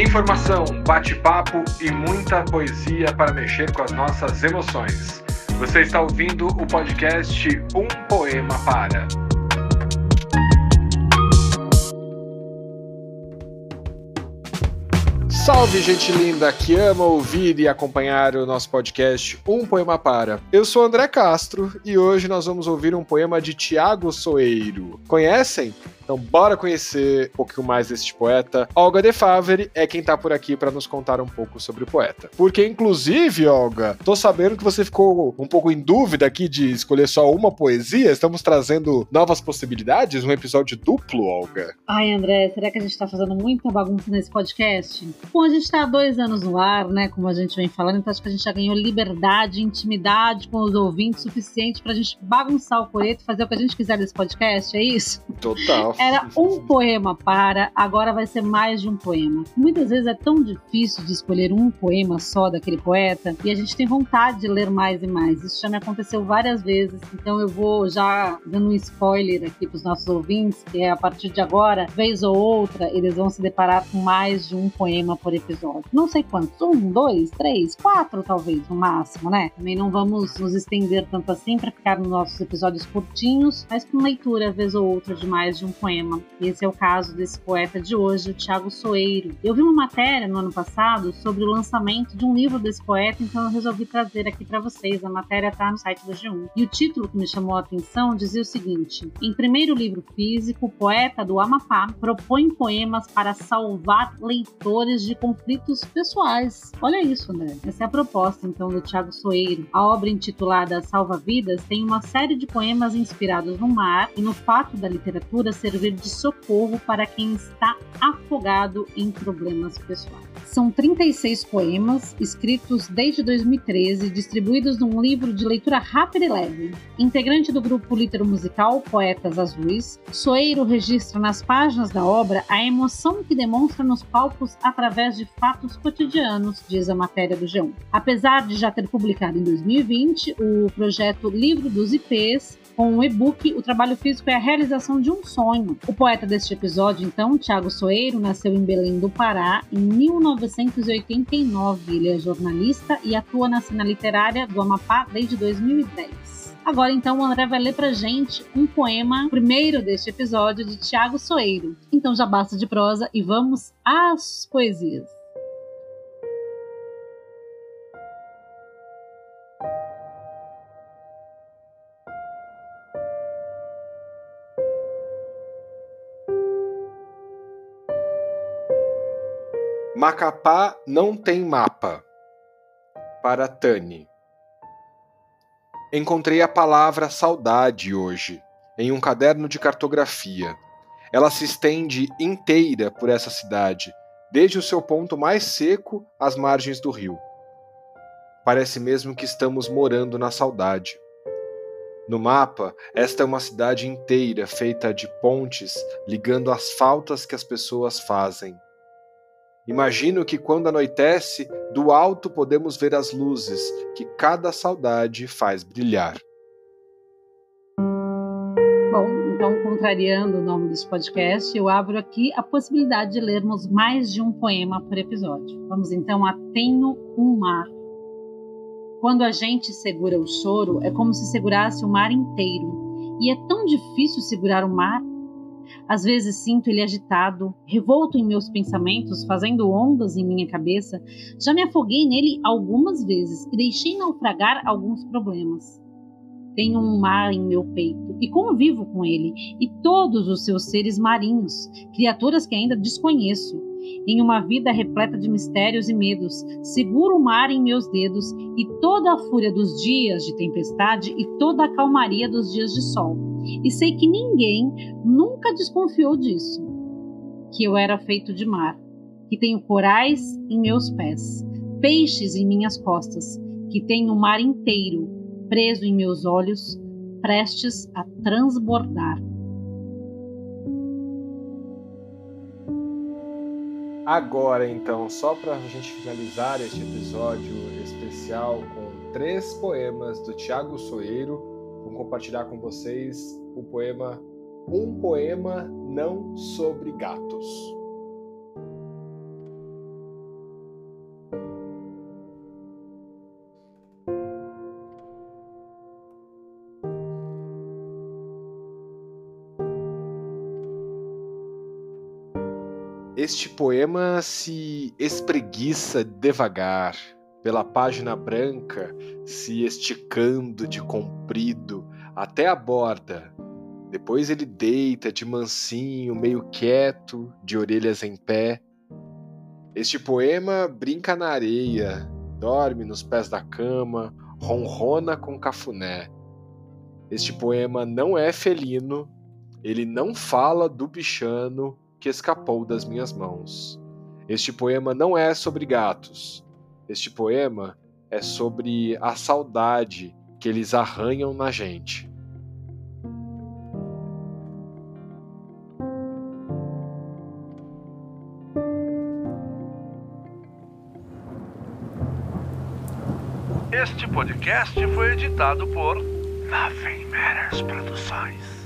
Informação, bate-papo e muita poesia para mexer com as nossas emoções. Você está ouvindo o podcast Um Poema Para. Salve, gente linda que ama ouvir e acompanhar o nosso podcast Um Poema Para. Eu sou André Castro e hoje nós vamos ouvir um poema de Tiago Soeiro. Conhecem? Então, bora conhecer um pouquinho mais deste poeta. Olga De Favre é quem tá por aqui para nos contar um pouco sobre o poeta. Porque, inclusive, Olga, tô sabendo que você ficou um pouco em dúvida aqui de escolher só uma poesia. Estamos trazendo novas possibilidades, um episódio duplo, Olga. Ai, André, será que a gente tá fazendo muita bagunça nesse podcast? Bom, a gente tá há dois anos no ar, né? Como a gente vem falando, então acho que a gente já ganhou liberdade, intimidade com os ouvintes suficiente pra gente bagunçar o coreto e fazer o que a gente quiser desse podcast, é isso? Total. Era um poema para, agora vai ser mais de um poema. Muitas vezes é tão difícil de escolher um poema só daquele poeta e a gente tem vontade de ler mais e mais. Isso já me aconteceu várias vezes, então eu vou já dando um spoiler aqui para os nossos ouvintes, que é a partir de agora, vez ou outra, eles vão se deparar com mais de um poema por episódio. Não sei quantos, um, dois, três, quatro talvez, no máximo, né? Também não vamos nos estender tanto assim para ficar nos nossos episódios curtinhos, mas com leitura, vez ou outra, de mais de um poema poema. Esse é o caso desse poeta de hoje, o Tiago Soeiro. Eu vi uma matéria no ano passado sobre o lançamento de um livro desse poeta, então eu resolvi trazer aqui para vocês. A matéria está no site do G1. E o título que me chamou a atenção dizia o seguinte: Em primeiro livro físico, o poeta do Amapá propõe poemas para salvar leitores de conflitos pessoais. Olha isso, né? Essa é a proposta então do Tiago Soeiro. A obra intitulada Salva Vidas tem uma série de poemas inspirados no mar e no fato da literatura ser de socorro para quem está afogado em problemas pessoais. São 36 poemas escritos desde 2013, distribuídos num livro de leitura rápida e leve. Integrante do grupo litero musical Poetas Azuis, Soeiro registra nas páginas da obra a emoção que demonstra nos palcos através de fatos cotidianos, diz a matéria do G1. Apesar de já ter publicado em 2020 o projeto Livro dos IPs, com o e-book, o trabalho físico é a realização de um sonho. O poeta deste episódio, então, Tiago Soeiro, nasceu em Belém do Pará em 1989. Ele é jornalista e atua na cena literária do Amapá desde 2010. Agora, então, o André vai ler pra gente um poema, primeiro deste episódio, de Tiago Soeiro. Então já basta de prosa e vamos às poesias. Macapá não tem mapa. Para Tani. Encontrei a palavra saudade hoje, em um caderno de cartografia. Ela se estende inteira por essa cidade, desde o seu ponto mais seco às margens do rio. Parece mesmo que estamos morando na saudade. No mapa, esta é uma cidade inteira feita de pontes ligando as faltas que as pessoas fazem. Imagino que quando anoitece, do alto podemos ver as luzes que cada saudade faz brilhar. Bom, então, contrariando o nome desse podcast, eu abro aqui a possibilidade de lermos mais de um poema por episódio. Vamos então a Tenho um Mar. Quando a gente segura o choro, é como se segurasse o mar inteiro. E é tão difícil segurar o mar às vezes sinto ele agitado, revolto em meus pensamentos, fazendo ondas em minha cabeça. Já me afoguei nele algumas vezes e deixei naufragar alguns problemas. Tenho um mar em meu peito e convivo com ele e todos os seus seres marinhos, criaturas que ainda desconheço. Em uma vida repleta de mistérios e medos, seguro o mar em meus dedos e toda a fúria dos dias de tempestade e toda a calmaria dos dias de sol e sei que ninguém nunca desconfiou disso. Que eu era feito de mar, que tenho corais em meus pés, peixes em minhas costas, que tenho o mar inteiro preso em meus olhos, prestes a transbordar. Agora, então, só para a gente finalizar este episódio especial com três poemas do Tiago Soeiro, vou compartilhar com vocês o poema Um Poema Não Sobre Gatos. Este poema se espreguiça devagar pela página branca, se esticando de comprido até a borda. Depois ele deita de mansinho, meio quieto, de orelhas em pé. Este poema brinca na areia, dorme nos pés da cama, ronrona com cafuné. Este poema não é felino, ele não fala do bichano que escapou das minhas mãos. Este poema não é sobre gatos. Este poema é sobre a saudade que eles arranham na gente. Este podcast foi editado por Nothing Matters Produções.